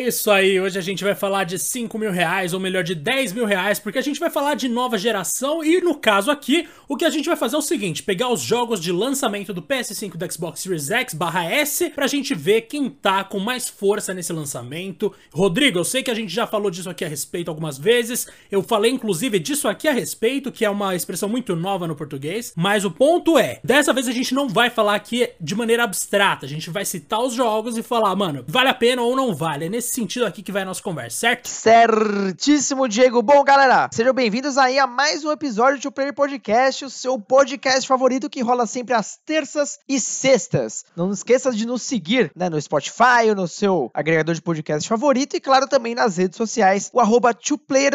É isso aí, hoje a gente vai falar de 5 mil reais, ou melhor, de 10 mil reais, porque a gente vai falar de nova geração e no caso aqui, o que a gente vai fazer é o seguinte, pegar os jogos de lançamento do PS5 do Xbox Series X barra S pra gente ver quem tá com mais força nesse lançamento. Rodrigo, eu sei que a gente já falou disso aqui a respeito algumas vezes, eu falei inclusive disso aqui a respeito, que é uma expressão muito nova no português, mas o ponto é, dessa vez a gente não vai falar aqui de maneira abstrata, a gente vai citar os jogos e falar, mano, vale a pena ou não vale, é nesse sentido aqui que vai a nossa conversa, certo? Certíssimo, Diego. Bom, galera, sejam bem-vindos aí a mais um episódio do Player Podcast, o seu podcast favorito que rola sempre às terças e sextas. Não esqueça de nos seguir né, no Spotify no seu agregador de podcast favorito e, claro, também nas redes sociais, o arroba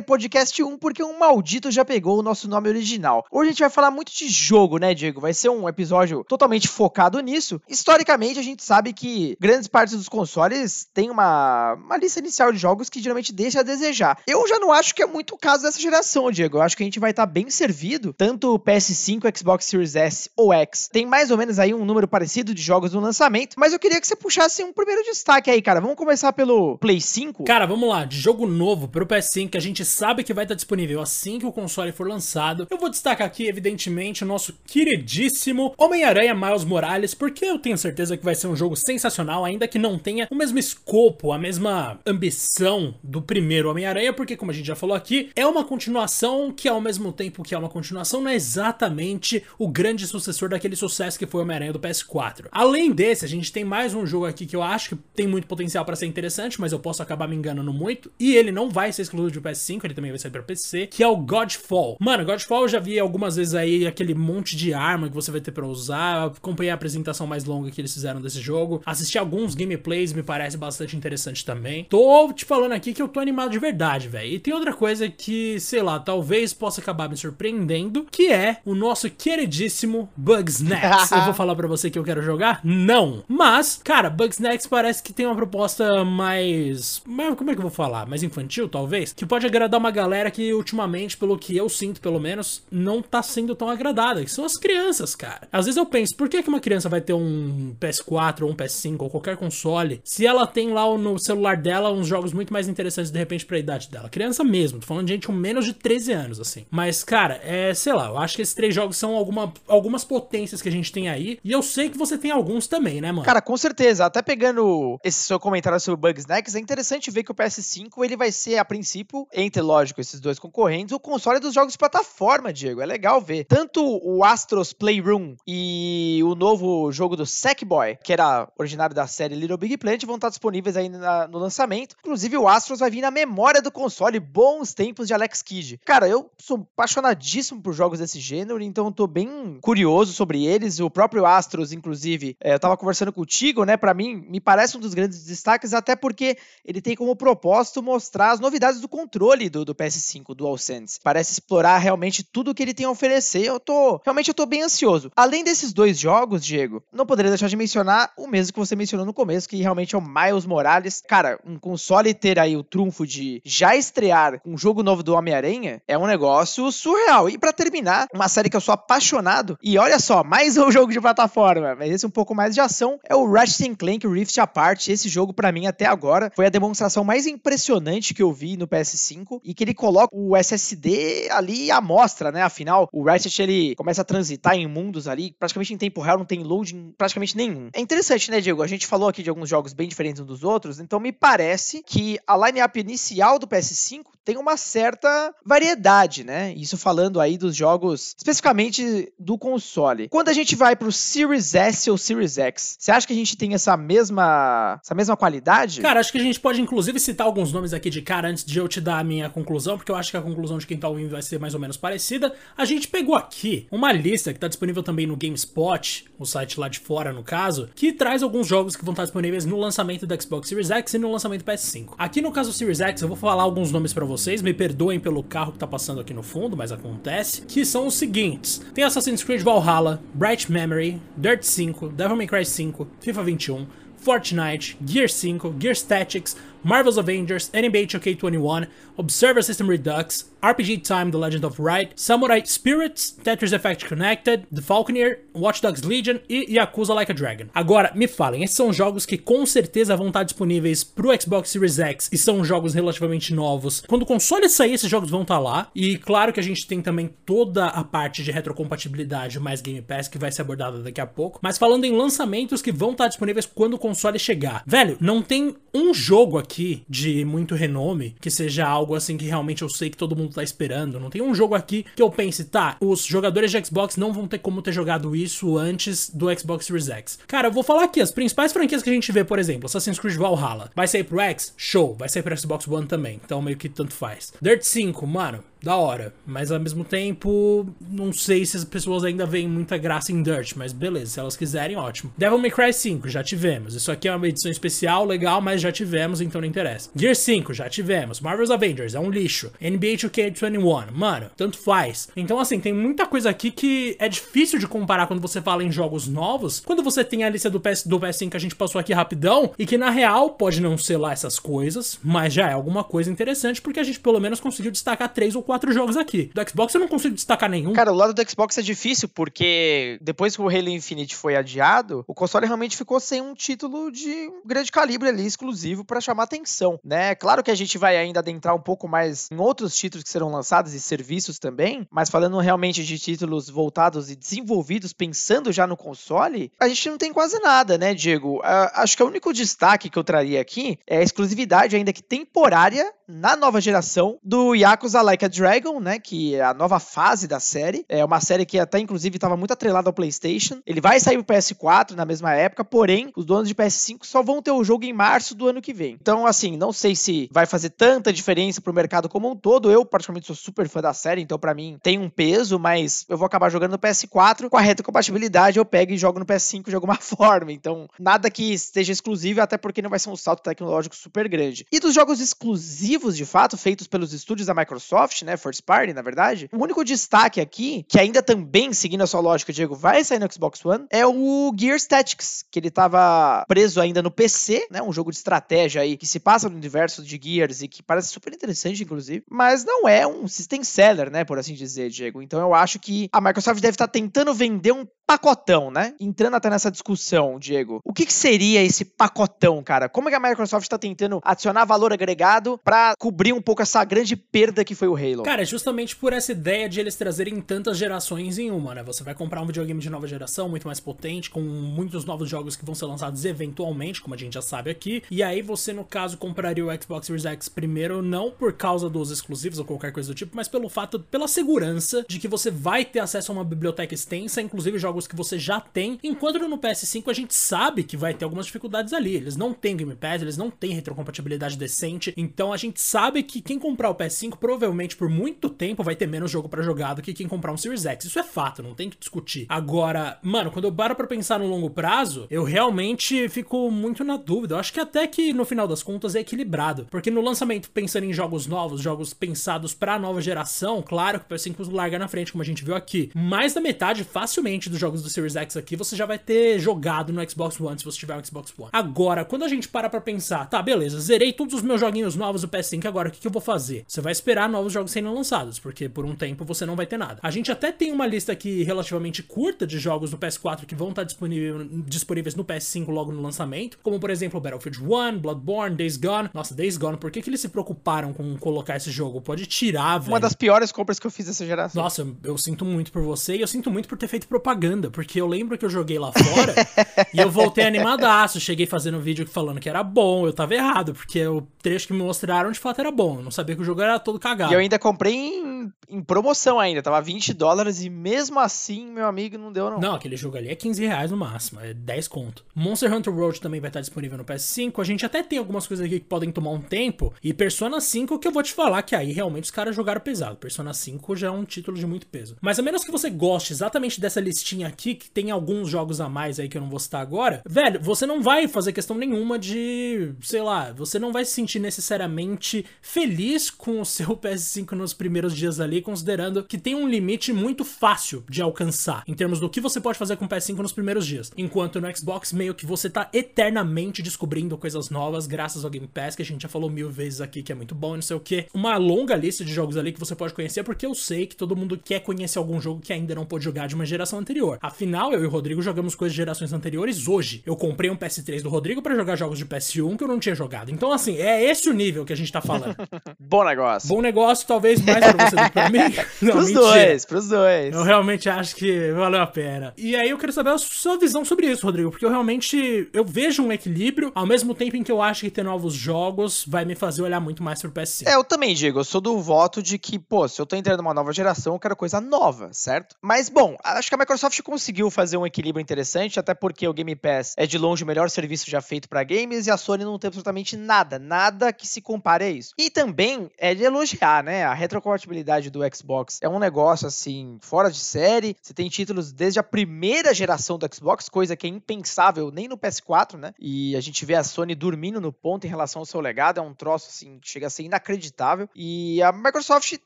Podcast 1, porque um maldito já pegou o nosso nome original. Hoje a gente vai falar muito de jogo, né, Diego? Vai ser um episódio totalmente focado nisso. Historicamente, a gente sabe que grandes partes dos consoles têm uma, uma lista inicial de jogos que geralmente deixa a desejar. Eu já não acho que é muito o caso dessa geração, Diego. Eu acho que a gente vai estar tá bem servido, tanto o PS5, Xbox Series S ou X. Tem mais ou menos aí um número parecido de jogos no lançamento, mas eu queria que você puxasse um primeiro destaque aí, cara. Vamos começar pelo Play 5? Cara, vamos lá. De jogo novo pro PS5 que a gente sabe que vai estar tá disponível assim que o console for lançado. Eu vou destacar aqui, evidentemente, o nosso queridíssimo Homem-Aranha Miles Morales, porque eu tenho certeza que vai ser um jogo sensacional, ainda que não tenha o mesmo escopo, a mesma ambição do primeiro Homem-Aranha, porque como a gente já falou aqui, é uma continuação que ao mesmo tempo que é uma continuação, não é exatamente o grande sucessor daquele sucesso que foi Homem-Aranha do PS4. Além desse, a gente tem mais um jogo aqui que eu acho que tem muito potencial para ser interessante, mas eu posso acabar me enganando muito, e ele não vai ser exclusivo do PS5, ele também vai sair para PC, que é o Godfall. Mano, Godfall eu já vi algumas vezes aí aquele monte de arma que você vai ter para usar, acompanhei a apresentação mais longa que eles fizeram desse jogo, assisti alguns gameplays, me parece bastante interessante também. Tô te falando aqui que eu tô animado de verdade, velho. E tem outra coisa que, sei lá, talvez possa acabar me surpreendendo, que é o nosso queridíssimo Bugsnax. eu vou falar para você que eu quero jogar? Não. Mas, cara, Bugsnax parece que tem uma proposta mais, mais como é que eu vou falar? Mais infantil, talvez, que pode agradar uma galera que ultimamente, pelo que eu sinto, pelo menos, não tá sendo tão agradada, que são as crianças, cara. Às vezes eu penso, por que que uma criança vai ter um PS4 ou um PS5 ou qualquer console se ela tem lá no celular dela uns jogos muito mais interessantes de repente pra idade dela. Criança mesmo, tô falando de gente com menos de 13 anos, assim. Mas, cara, é, sei lá, eu acho que esses três jogos são alguma, algumas potências que a gente tem aí. E eu sei que você tem alguns também, né, mano? Cara, com certeza. Até pegando esse seu comentário sobre o Bugsnax, é interessante ver que o PS5 ele vai ser, a princípio, entre, lógico, esses dois concorrentes, o console dos jogos de plataforma, Diego. É legal ver. Tanto o Astros Playroom e o novo jogo do Sackboy, que era originário da série Little Big Planet, vão estar disponíveis aí na, no lançamento. Inclusive, o Astros vai vir na memória do console bons tempos de Alex Kidd. Cara, eu sou apaixonadíssimo por jogos desse gênero, então tô bem curioso sobre eles. O próprio Astros, inclusive, é, eu tava conversando contigo, né? Para mim, me parece um dos grandes destaques, até porque ele tem como propósito mostrar as novidades do controle do, do PS5, do DualSense. Parece explorar realmente tudo que ele tem a oferecer. Eu tô, realmente eu tô bem ansioso. Além desses dois jogos, Diego, não poderia deixar de mencionar o mesmo que você mencionou no começo, que realmente é o Miles Morales. Cara, um console ter aí o trunfo de já estrear um jogo novo do Homem-Aranha é um negócio surreal. E para terminar, uma série que eu sou apaixonado, e olha só, mais um jogo de plataforma, mas esse um pouco mais de ação, é o Ratchet Clank Rift Apart. Esse jogo, para mim, até agora, foi a demonstração mais impressionante que eu vi no PS5 e que ele coloca o SSD ali à mostra, né? Afinal, o Ratchet ele começa a transitar em mundos ali, praticamente em tempo real, não tem loading praticamente nenhum. É interessante, né, Diego? A gente falou aqui de alguns jogos bem diferentes uns dos outros, então me parece que a line-up inicial do PS5 tem uma certa variedade, né? Isso falando aí dos jogos especificamente do console. Quando a gente vai pro Series S ou Series X, você acha que a gente tem essa mesma essa mesma qualidade? Cara, acho que a gente pode inclusive citar alguns nomes aqui de cara antes de eu te dar a minha conclusão, porque eu acho que a conclusão de quem tá ouvindo vai ser mais ou menos parecida. A gente pegou aqui uma lista que tá disponível também no GameSpot, o site lá de fora no caso, que traz alguns jogos que vão estar disponíveis no lançamento do Xbox Series X e no lançamento do PS5. Aqui no caso do Series X, eu vou falar alguns nomes para vocês, me perdoem pelo carro que tá passando aqui no fundo, mas acontece, que são os seguintes. Tem Assassin's Creed Valhalla, Bright Memory, Dirt 5, Devil May Cry 5, FIFA 21, Fortnite, Gear 5, Gear Statics, Marvel's Avengers, NBA 2K21, Observer System Redux, RPG Time The Legend of Right, Samurai Spirits, Tetris Effect Connected, The Falconeer, Watch Dogs Legion e Yakuza Like a Dragon. Agora, me falem, esses são jogos que com certeza vão estar disponíveis pro Xbox Series X e são jogos relativamente novos. Quando o console sair, esses jogos vão estar lá. E claro que a gente tem também toda a parte de retrocompatibilidade mais Game Pass que vai ser abordada daqui a pouco. Mas falando em lançamentos que vão estar disponíveis quando o console chegar. Velho, não tem um jogo aqui de muito renome que seja algo assim que realmente eu sei que todo mundo tá esperando. Não tem um jogo aqui que eu pense, tá, os jogadores de Xbox não vão ter como ter jogado isso antes do Xbox Series X. Cara, eu vou falar aqui, as principais franquias que a gente vê, por exemplo, Assassin's Creed Valhalla, vai sair pro X? Show, vai sair pro Xbox One também, então meio que tanto faz. Dirt 5, mano, da hora. Mas ao mesmo tempo, não sei se as pessoas ainda veem muita graça em Dirt, mas beleza, se elas quiserem, ótimo. Devil May Cry 5, já tivemos. Isso aqui é uma edição especial, legal, mas já tivemos, então não interessa. Gear 5, já tivemos. Marvel's Avengers, é um lixo. NBA 2K21, mano, tanto faz. Então, assim, tem muita coisa aqui que é difícil de comparar quando você fala em jogos novos, quando você tem a lista do, PS, do PS5 que a gente passou aqui rapidão, e que na real pode não ser lá essas coisas, mas já é alguma coisa interessante, porque a gente pelo menos conseguiu destacar três ou quatro quatro jogos aqui. Do Xbox eu não consigo destacar nenhum. Cara, o lado do Xbox é difícil porque depois que o Halo Infinite foi adiado, o console realmente ficou sem um título de grande calibre ali, exclusivo para chamar atenção, né? Claro que a gente vai ainda adentrar um pouco mais em outros títulos que serão lançados e serviços também, mas falando realmente de títulos voltados e desenvolvidos pensando já no console, a gente não tem quase nada, né, Diego? Uh, acho que o único destaque que eu traria aqui é a exclusividade ainda que temporária na nova geração do Yakuza Like a Dragon, né, que é a nova fase da série. É uma série que até inclusive estava muito atrelada ao PlayStation. Ele vai sair pro PS4 na mesma época, porém, os donos de PS5 só vão ter o jogo em março do ano que vem. Então, assim, não sei se vai fazer tanta diferença pro mercado como um todo. Eu, particularmente, sou super fã da série, então para mim tem um peso, mas eu vou acabar jogando no PS4 com a retrocompatibilidade, eu pego e jogo no PS5 de alguma forma. Então, nada que esteja exclusivo, até porque não vai ser um salto tecnológico super grande. E dos jogos exclusivos, de fato, feitos pelos estúdios da Microsoft, né, first party, na verdade, o único destaque aqui, que ainda também, seguindo a sua lógica, Diego, vai sair no Xbox One, é o Gear Tactics, que ele tava preso ainda no PC, né, um jogo de estratégia aí, que se passa no universo de Gears e que parece super interessante, inclusive, mas não é um system seller, né, por assim dizer, Diego. Então eu acho que a Microsoft deve estar tá tentando vender um pacotão, né? Entrando até nessa discussão, Diego. O que, que seria esse pacotão, cara? Como é que a Microsoft está tentando adicionar valor agregado para cobrir um pouco essa grande perda que foi o Halo? Cara, é justamente por essa ideia de eles trazerem tantas gerações em uma, né? Você vai comprar um videogame de nova geração, muito mais potente, com muitos novos jogos que vão ser lançados eventualmente, como a gente já sabe aqui. E aí você, no caso, compraria o Xbox Series X primeiro, não por causa dos exclusivos ou qualquer coisa do tipo, mas pelo fato, pela segurança de que você vai ter acesso a uma biblioteca extensa, inclusive jogos que você já tem, enquanto no PS5 a gente sabe que vai ter algumas dificuldades ali. Eles não têm Game Pass, eles não têm retrocompatibilidade decente, então a gente sabe que quem comprar o PS5 provavelmente por muito tempo vai ter menos jogo para jogar do que quem comprar um Series X. Isso é fato, não tem que discutir. Agora, mano, quando eu paro pra pensar no longo prazo, eu realmente fico muito na dúvida. Eu acho que até que no final das contas é equilibrado, porque no lançamento, pensando em jogos novos, jogos pensados pra nova geração, claro que o PS5 larga na frente, como a gente viu aqui. Mais da metade facilmente dos jogos do Series X aqui você já vai ter jogado no Xbox One se você tiver um Xbox One. Agora, quando a gente para pra pensar, tá, beleza, zerei todos os meus joguinhos novos do PS5, agora o que, que eu vou fazer? Você vai esperar novos jogos sendo lançados, porque por um tempo você não vai ter nada. A gente até tem uma lista aqui relativamente curta de jogos do PS4 que vão estar disponível, disponíveis no PS5 logo no lançamento, como por exemplo Battlefield 1, Bloodborne, Days Gone. Nossa, Days Gone, por que, que eles se preocuparam com colocar esse jogo? Pode tirar, velho. Uma das piores compras que eu fiz dessa geração. Nossa, eu, eu sinto muito por você e eu sinto muito por ter feito propaganda, porque eu lembro que eu joguei lá fora e eu voltei animadaço. Cheguei fazendo vídeo falando que era bom, eu tava errado, porque o trecho que me mostraram de fato era bom. Eu não sabia que o jogo era todo cagado. E eu ainda comprei em, em promoção ainda, tava 20 dólares e mesmo assim, meu amigo, não deu não. Não, aquele jogo ali é 15 reais no máximo, é 10 conto. Monster Hunter World também vai estar disponível no PS5. A gente até tem algumas coisas aqui que podem tomar um tempo. E Persona 5 que eu vou te falar que aí realmente os caras jogaram pesado. Persona 5 já é um título de muito peso. Mas a menos que você goste exatamente dessa listinha aqui, que tem alguns jogos a mais aí que eu não vou citar agora, velho, você não vai fazer questão nenhuma de, sei lá, você não vai se sentir necessariamente feliz com o seu PS5 nos primeiros dias ali, considerando que tem um limite muito fácil de alcançar em termos do que você pode fazer com o PS5 nos primeiros dias. Enquanto no Xbox, meio que você tá eternamente descobrindo coisas novas graças ao Game Pass, que a gente já falou mil vezes aqui que é muito bom, não sei o que. Uma longa lista de jogos ali que você pode conhecer, porque eu sei que todo mundo quer conhecer algum jogo que ainda não pôde jogar de uma geração anterior. Afinal, eu e o Rodrigo jogamos coisas de gerações anteriores hoje. Eu comprei um PS3 do Rodrigo para jogar jogos de PS1 que eu não tinha jogado. Então, assim, é esse o nível que a gente tá falando. Bom negócio. Bom negócio, talvez mais pra você do que pra mim. Não, pros mentira. dois, pros dois. Eu realmente acho que valeu a pena. E aí eu quero saber a sua visão sobre isso, Rodrigo, porque eu realmente eu vejo um equilíbrio, ao mesmo tempo em que eu acho que ter novos jogos vai me fazer olhar muito mais pro PS5. É, eu também, Diego, eu sou do voto de que, pô, se eu tô entrando numa nova geração, eu quero coisa nova, certo? Mas, bom, acho que a Microsoft conseguiu fazer um equilíbrio interessante, até porque o Game Pass é de longe o melhor serviço já feito para games e a Sony não tem absolutamente nada, nada que se compare a isso. E também é de elogiar, né? A retrocompatibilidade do Xbox é um negócio assim, fora de série. Você tem títulos desde a primeira geração do Xbox, coisa que é impensável nem no PS4, né? E a gente vê a Sony dormindo no ponto em relação ao seu legado, é um troço assim, chega a ser inacreditável. E a Microsoft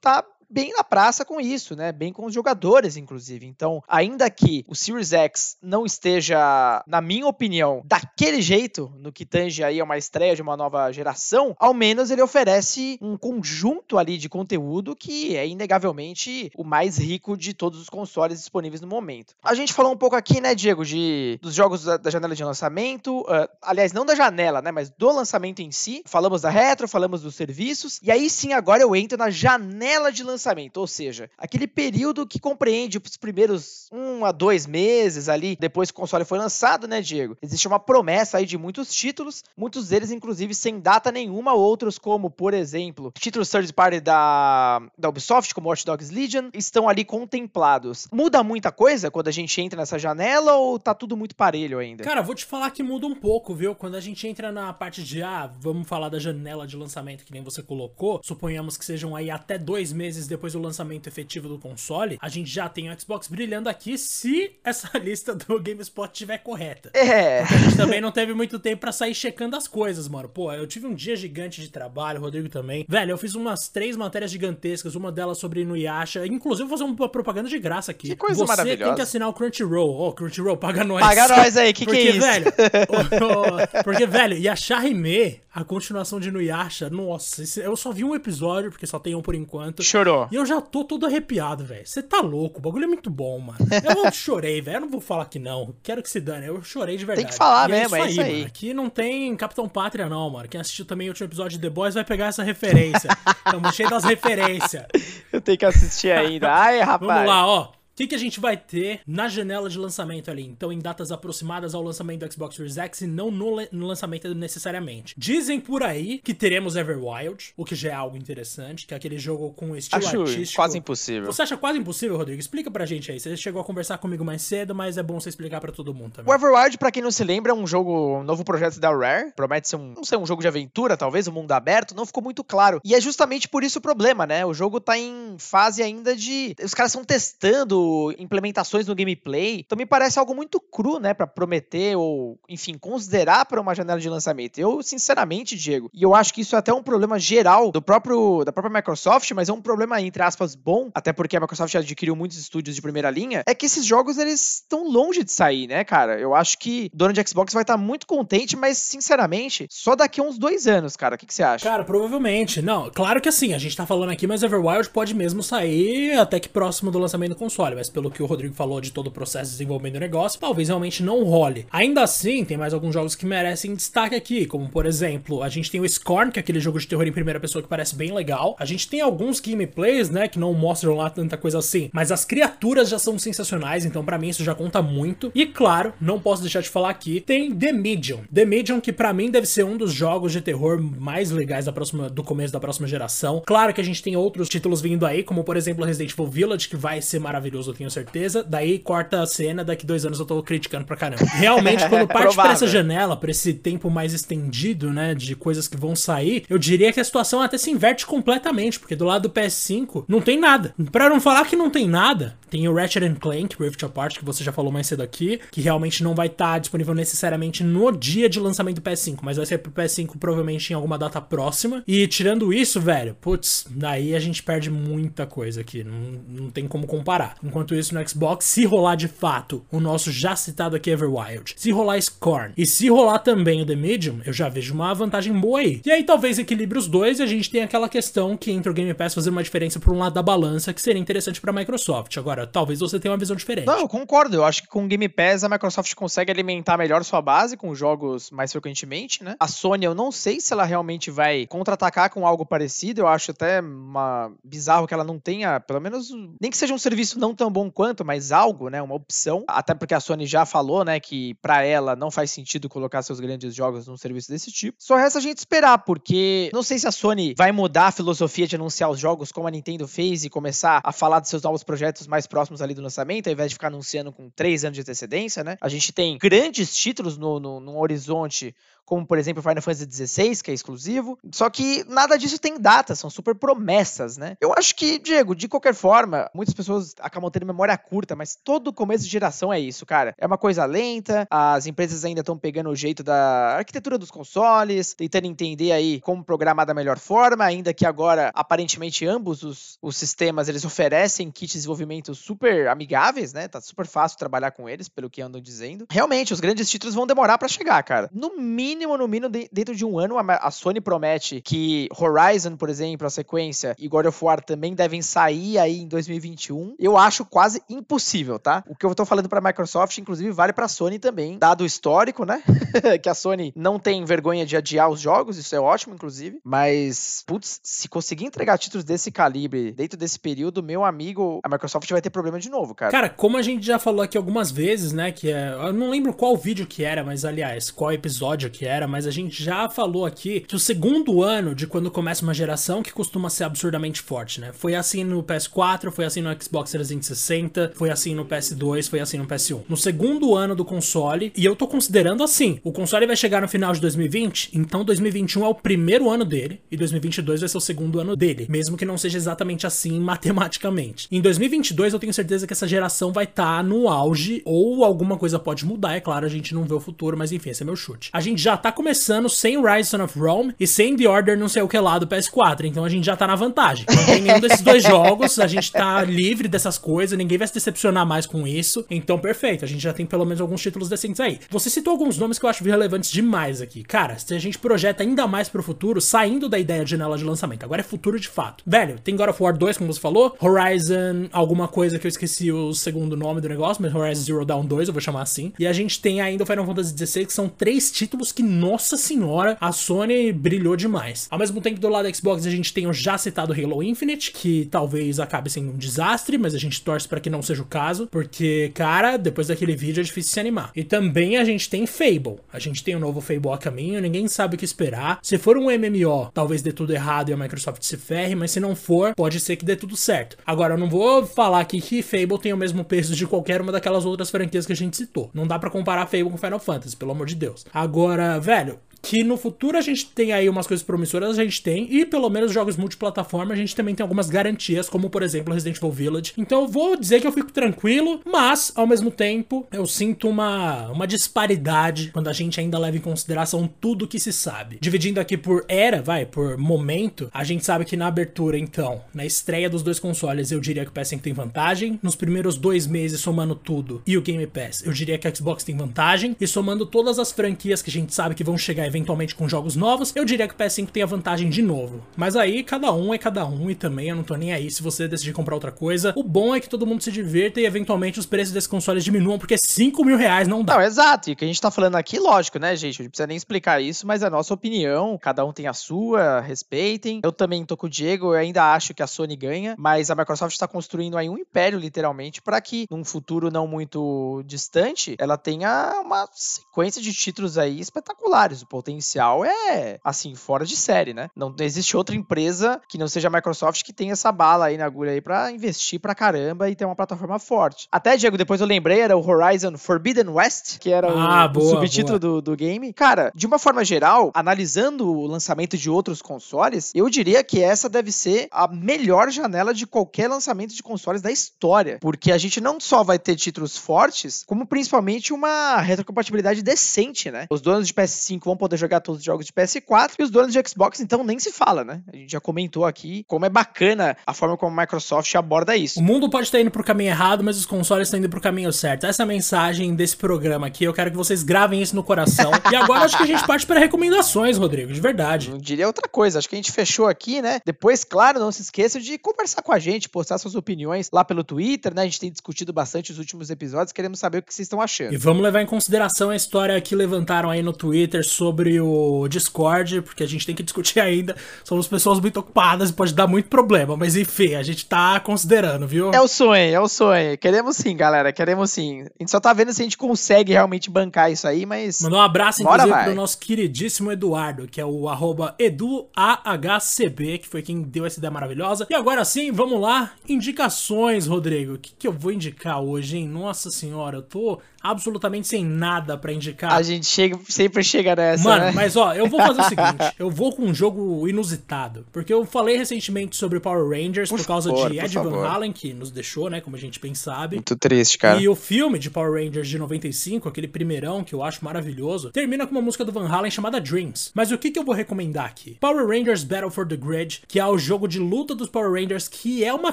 tá bem na praça com isso, né? Bem com os jogadores, inclusive. Então, ainda que o Series X não esteja, na minha opinião, daquele jeito, no que tange aí a uma estreia de uma nova geração, ao menos ele oferece um conjunto ali de conteúdo que é inegavelmente o mais rico de todos os consoles disponíveis no momento. A gente falou um pouco aqui, né, Diego, de dos jogos da, da janela de lançamento, uh, aliás, não da janela, né, mas do lançamento em si. Falamos da retro, falamos dos serviços, e aí sim agora eu entro na janela de lançamento lançamento, ou seja, aquele período que compreende os primeiros um a dois meses ali, depois que o console foi lançado, né, Diego? Existe uma promessa aí de muitos títulos, muitos deles, inclusive, sem data nenhuma, outros, como, por exemplo, títulos third party da, da Ubisoft, como Watch Dogs Legion, estão ali contemplados. Muda muita coisa quando a gente entra nessa janela ou tá tudo muito parelho ainda? Cara, vou te falar que muda um pouco, viu? Quando a gente entra na parte de, ah, vamos falar da janela de lançamento que nem você colocou, suponhamos que sejam aí até dois meses meses depois do lançamento efetivo do console, a gente já tem o Xbox brilhando aqui se essa lista do GameSpot estiver correta. É. Porque a gente também não teve muito tempo para sair checando as coisas, mano. Pô, eu tive um dia gigante de trabalho, o Rodrigo também. Velho, eu fiz umas três matérias gigantescas, uma delas sobre Inuyasha. Inclusive, vou fazer uma propaganda de graça aqui. Que coisa Você maravilhosa. tem que assinar o Crunchyroll. Ô, oh, Crunchyroll, paga nós. Paga nós aí, que porque, que é isso? Velho, oh, oh, porque, velho, e a continuação de Inuyasha, nossa, eu só vi um episódio, porque só tem um por enquanto. Chorou. E eu já tô todo arrepiado, velho. Você tá louco, o bagulho é muito bom, mano. Eu chorei, velho. Eu não vou falar que não. Quero que se dane. Eu chorei de verdade. Tem que falar e mesmo, é isso aí. É isso aí. Aqui não tem Capitão Pátria, não, mano. Quem assistiu também o último episódio de The Boys vai pegar essa referência. Tamo cheio das referências. Eu tenho que assistir ainda. Ai, rapaz. Vamos lá, ó que, que a gente vai ter na janela de lançamento ali? Então, em datas aproximadas ao lançamento do Xbox Series X e não no, no lançamento necessariamente. Dizem por aí que teremos Everwild, o que já é algo interessante, que é aquele jogo com estilo Acho artístico. quase impossível. Você acha quase impossível, Rodrigo? Explica pra gente aí. Você chegou a conversar comigo mais cedo, mas é bom você explicar para todo mundo também. O Everwild, pra quem não se lembra, é um jogo, um novo projeto da Rare. Promete ser um, não sei, um jogo de aventura, talvez, um mundo aberto. Não ficou muito claro. E é justamente por isso o problema, né? O jogo tá em fase ainda de. Os caras estão testando implementações no gameplay. Então me parece algo muito cru, né, para prometer ou, enfim, considerar para uma janela de lançamento. Eu, sinceramente, Diego, e eu acho que isso é até um problema geral do próprio da própria Microsoft, mas é um problema entre aspas bom, até porque a Microsoft adquiriu muitos estúdios de primeira linha, é que esses jogos eles estão longe de sair, né, cara? Eu acho que o dono de Xbox vai estar muito contente, mas sinceramente, só daqui a uns dois anos, cara. O que, que você acha? Cara, provavelmente. Não, claro que assim, a gente tá falando aqui, mas Everwild pode mesmo sair até que próximo do lançamento do console, mas pelo que o Rodrigo falou de todo o processo de desenvolvimento do negócio, talvez realmente não role. Ainda assim, tem mais alguns jogos que merecem destaque aqui, como por exemplo, a gente tem o Scorn, que é aquele jogo de terror em primeira pessoa que parece bem legal. A gente tem alguns gameplays, né, que não mostram lá tanta coisa assim, mas as criaturas já são sensacionais, então para mim isso já conta muito. E claro, não posso deixar de falar aqui, tem The Medium. The Medium que para mim deve ser um dos jogos de terror mais legais da próxima do começo da próxima geração. Claro que a gente tem outros títulos vindo aí, como por exemplo Resident Evil Village, que vai ser maravilhoso, eu tenho certeza. Daí corta a cena, daqui dois anos eu tô criticando pra caramba. Realmente, quando parte pra essa janela, pra esse tempo mais estendido, né, de coisas que vão sair, eu diria que a situação até se inverte completamente, porque do lado do PS5 não tem nada. Pra não falar que não tem nada, Tem o Ratchet Clank Rift Apart, que você já falou mais cedo aqui, que realmente não vai estar tá disponível necessariamente no dia de lançamento do PS5, mas vai ser pro PS5 provavelmente em alguma data próxima. E tirando isso, velho, putz, daí a gente perde muita coisa aqui, não, não tem como comparar. Enquanto isso, no Xbox, se rolar de fato o nosso já citado aqui Everwild, se rolar Scorn e se rolar também o The Medium, eu já vejo uma vantagem boa aí. E aí talvez equilibre os dois e a gente tem aquela questão que entre o Game Pass fazer uma diferença por um lado da balança que seria interessante para a Microsoft. Agora, talvez você tenha uma visão diferente. Não, eu concordo. Eu acho que com o Game Pass a Microsoft consegue alimentar melhor sua base com jogos mais frequentemente, né? A Sony, eu não sei se ela realmente vai contra-atacar com algo parecido. Eu acho até uma... bizarro que ela não tenha, pelo menos, nem que seja um serviço não tão bom quanto, mas algo, né? Uma opção. Até porque a Sony já falou, né, que para ela não faz sentido colocar seus grandes jogos num serviço desse tipo. Só resta a gente esperar, porque não sei se a Sony vai mudar a filosofia de anunciar os jogos como a Nintendo fez e começar a falar dos seus novos projetos mais próximos ali do lançamento, ao invés de ficar anunciando com três anos de antecedência, né? A gente tem grandes títulos no, no, no horizonte como por exemplo Final Fantasy XVI, que é exclusivo. Só que nada disso tem data, são super promessas, né? Eu acho que, Diego, de qualquer forma, muitas pessoas acabam tendo memória curta, mas todo começo de geração é isso, cara. É uma coisa lenta, as empresas ainda estão pegando o jeito da arquitetura dos consoles, tentando entender aí como programar da melhor forma, ainda que agora, aparentemente, ambos os, os sistemas, eles oferecem kits de desenvolvimento super amigáveis, né? Tá super fácil trabalhar com eles, pelo que andam dizendo. Realmente, os grandes títulos vão demorar para chegar, cara. No mínimo, mínimo, no mínimo, dentro de um ano, a Sony promete que Horizon, por exemplo, a sequência, e God of War também devem sair aí em 2021. Eu acho quase impossível, tá? O que eu tô falando pra Microsoft, inclusive, vale pra Sony também, dado o histórico, né? que a Sony não tem vergonha de adiar os jogos, isso é ótimo, inclusive. Mas, putz, se conseguir entregar títulos desse calibre dentro desse período, meu amigo, a Microsoft vai ter problema de novo, cara. Cara, como a gente já falou aqui algumas vezes, né? Que é. Eu não lembro qual vídeo que era, mas aliás, qual episódio que era, mas a gente já falou aqui que o segundo ano de quando começa uma geração que costuma ser absurdamente forte, né? Foi assim no PS4, foi assim no Xbox 360, foi assim no PS2, foi assim no PS1. No segundo ano do console, e eu tô considerando assim, o console vai chegar no final de 2020, então 2021 é o primeiro ano dele e 2022 vai ser o segundo ano dele, mesmo que não seja exatamente assim matematicamente. Em 2022 eu tenho certeza que essa geração vai estar tá no auge ou alguma coisa pode mudar, é claro, a gente não vê o futuro, mas enfim, esse é meu chute. A gente já tá começando sem Rise of Rome e sem The Order não sei o que lá do PS4. Então a gente já tá na vantagem. Não tem nenhum desses dois jogos, a gente tá livre dessas coisas, ninguém vai se decepcionar mais com isso. Então, perfeito, a gente já tem pelo menos alguns títulos decentes aí. Você citou alguns nomes que eu acho relevantes demais aqui. Cara, se a gente projeta ainda mais pro futuro, saindo da ideia de janela de lançamento, agora é futuro de fato. Velho, tem God of War 2, como você falou, Horizon, alguma coisa que eu esqueci o segundo nome do negócio, mas Horizon Zero Dawn 2, eu vou chamar assim. E a gente tem ainda o Final Fantasy XVI, que são três títulos que, nossa senhora, a Sony brilhou demais. Ao mesmo tempo, do lado da Xbox, a gente tem o já citado Halo Infinite, que talvez acabe sendo um desastre, mas a gente torce para que não seja o caso, porque, cara, depois daquele vídeo é difícil se animar. E também a gente tem Fable. A gente tem o um novo Fable a caminho, ninguém sabe o que esperar. Se for um MMO, talvez dê tudo errado e a Microsoft se ferre, mas se não for, pode ser que dê tudo certo. Agora, eu não vou falar aqui que Fable tem o mesmo peso de qualquer uma daquelas outras franquias que a gente citou. Não dá para comparar Fable com Final Fantasy, pelo amor de Deus. Agora, velho, que no futuro a gente tem aí umas coisas promissoras, a gente tem, e pelo menos jogos multiplataforma a gente também tem algumas garantias, como por exemplo Resident Evil Village. Então eu vou dizer que eu fico tranquilo, mas ao mesmo tempo eu sinto uma, uma disparidade quando a gente ainda leva em consideração tudo que se sabe. Dividindo aqui por era, vai, por momento, a gente sabe que na abertura, então, na estreia dos dois consoles, eu diria que o PS5 tem vantagem. Nos primeiros dois meses, somando tudo, e o Game Pass, eu diria que o Xbox tem vantagem. E somando todas as franquias que a gente sabe que vão chegar eventualmente com jogos novos, eu diria que o PS5 tem a vantagem de novo. Mas aí cada um é cada um e também eu não tô nem aí se você decidir comprar outra coisa. O bom é que todo mundo se divirta e eventualmente os preços desses consoles diminuam porque 5 mil reais não dá. Não, exato. E o que a gente tá falando aqui, lógico, né, gente? Não precisa nem explicar isso, mas é a nossa opinião, cada um tem a sua, respeitem. Eu também tô com o Diego, eu ainda acho que a Sony ganha, mas a Microsoft está construindo aí um império, literalmente, para que num futuro não muito distante ela tenha uma sequência de títulos aí espetacular espetaculares. O potencial é, assim, fora de série, né? Não existe outra empresa que não seja a Microsoft que tenha essa bala aí na agulha aí pra investir pra caramba e ter uma plataforma forte. Até, Diego, depois eu lembrei, era o Horizon Forbidden West, que era ah, o, boa, o, subtítulo do, do game. Cara, de uma forma geral, analisando o lançamento de outros consoles, eu diria que essa deve ser a melhor janela de qualquer lançamento de consoles da história. Porque a gente não só vai ter títulos fortes, como principalmente uma retrocompatibilidade decente, né? Os donos de PS5 vão poder jogar todos os jogos de PS4 e os donos de Xbox, então, nem se fala, né? A gente já comentou aqui como é bacana a forma como a Microsoft aborda isso. O mundo pode estar indo pro caminho errado, mas os consoles estão indo pro caminho certo. Essa é a mensagem desse programa aqui. Eu quero que vocês gravem isso no coração. e agora acho que a gente parte para recomendações, Rodrigo, de verdade. Não diria outra coisa. Acho que a gente fechou aqui, né? Depois, claro, não se esqueça de conversar com a gente, postar suas opiniões lá pelo Twitter, né? A gente tem discutido bastante os últimos episódios. Queremos saber o que vocês estão achando. E vamos levar em consideração a história que levantaram aí no Twitter sobre o Discord, porque a gente tem que discutir ainda. Somos pessoas muito ocupadas e pode dar muito problema. Mas enfim, a gente tá considerando, viu? É o sonho, é o sonho. Queremos sim, galera. Queremos sim. A gente só tá vendo se a gente consegue realmente bancar isso aí, mas. Mandar um abraço, inclusive, vai. pro nosso queridíssimo Eduardo, que é o arroba EduAHCB, que foi quem deu essa ideia maravilhosa. E agora sim, vamos lá. Indicações, Rodrigo. O que, que eu vou indicar hoje, hein? Nossa senhora, eu tô absolutamente sem nada para indicar. A gente chega, sempre chega nessa. Mano, né? mas ó, eu vou fazer o seguinte: eu vou com um jogo inusitado. Porque eu falei recentemente sobre Power Rangers por, por causa favor, de Ed Van Halen, que nos deixou, né? Como a gente bem sabe. Muito triste, cara. E o filme de Power Rangers de 95, aquele primeirão que eu acho maravilhoso, termina com uma música do Van Halen chamada Dreams. Mas o que, que eu vou recomendar aqui? Power Rangers Battle for the Grid, que é o jogo de luta dos Power Rangers, que é uma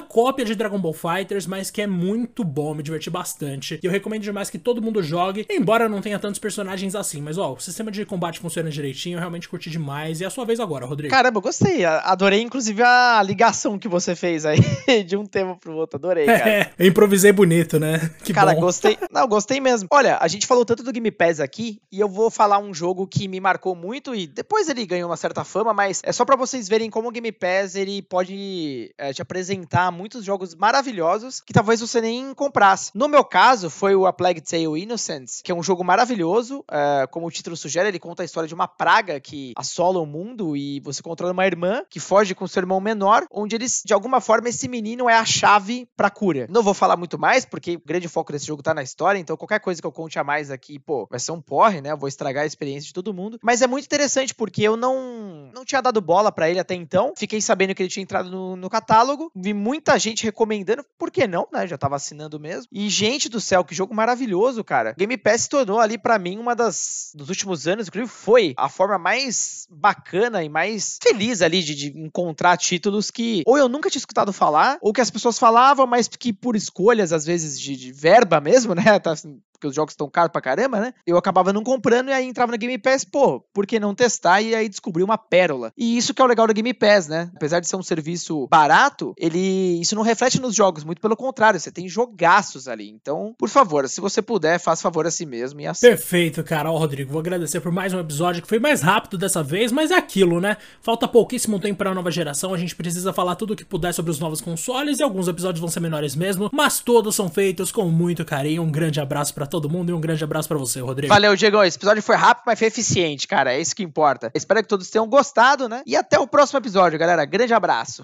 cópia de Dragon Ball Fighters, mas que é muito bom, me diverti bastante. E eu recomendo demais que todo mundo jogue, embora não tenha tantos personagens assim. Mas ó, o sistema de combate funciona direitinho, eu realmente curti demais. E é a sua vez agora, Rodrigo. Caramba, gostei. Adorei, inclusive, a ligação que você fez aí de um tema pro outro. Adorei, cara. É, eu improvisei bonito, né? Que cara, bom. gostei. Não, gostei mesmo. Olha, a gente falou tanto do Game Pass aqui, e eu vou falar um jogo que me marcou muito, e depois ele ganhou uma certa fama, mas é só para vocês verem como o Game Pass ele pode é, te apresentar muitos jogos maravilhosos que talvez você nem comprasse. No meu caso, foi o A Plague Tale Innocence, que é um jogo maravilhoso. É, como o título sugere, ele conta a história de uma praga que assola o mundo e você controla uma irmã que foge com seu irmão menor, onde eles, de alguma forma, esse menino é a chave pra cura. Não vou falar muito mais, porque o grande foco desse jogo tá na história, então qualquer coisa que eu conte a mais aqui, pô, vai ser um porre, né? Eu vou estragar a experiência de todo mundo. Mas é muito interessante porque eu não, não tinha dado bola para ele até então. Fiquei sabendo que ele tinha entrado no, no catálogo. Vi muita gente recomendando, por que não, né? Já tava assinando mesmo. E, gente do céu, que jogo maravilhoso, cara. Game Pass se tornou ali para mim uma das dos últimos anos, inclusive foi a forma mais bacana e mais feliz ali de, de encontrar títulos que ou eu nunca tinha escutado falar, ou que as pessoas falavam, mas que por escolhas, às vezes, de, de verba mesmo, né? Tá, assim, porque os jogos estão caros pra caramba, né? Eu acabava não comprando e aí entrava no Game Pass, pô, por que não testar e aí descobrir uma pérola? E isso que é o legal do Game Pass, né? Apesar de ser um serviço barato, ele isso não reflete nos jogos, muito pelo contrário, você tem jogaços ali. Então, por favor, se você puder, faça favor a si mesmo e assim. Perfeito, cara. Ó, Rodrigo, vou agradecer por mais um episódio que foi mais rápido dessa vez, mas é aquilo, né? Falta pouquíssimo tempo para a nova geração, a gente precisa falar tudo o que puder sobre os novos consoles e alguns episódios vão ser menores mesmo, mas todos são feitos com muito carinho. Um grande abraço para todo mundo e um grande abraço para você, Rodrigo. Valeu, Diego. Esse episódio foi rápido, mas foi eficiente, cara. É isso que importa. Espero que todos tenham gostado, né? E até o próximo episódio, galera. Grande abraço.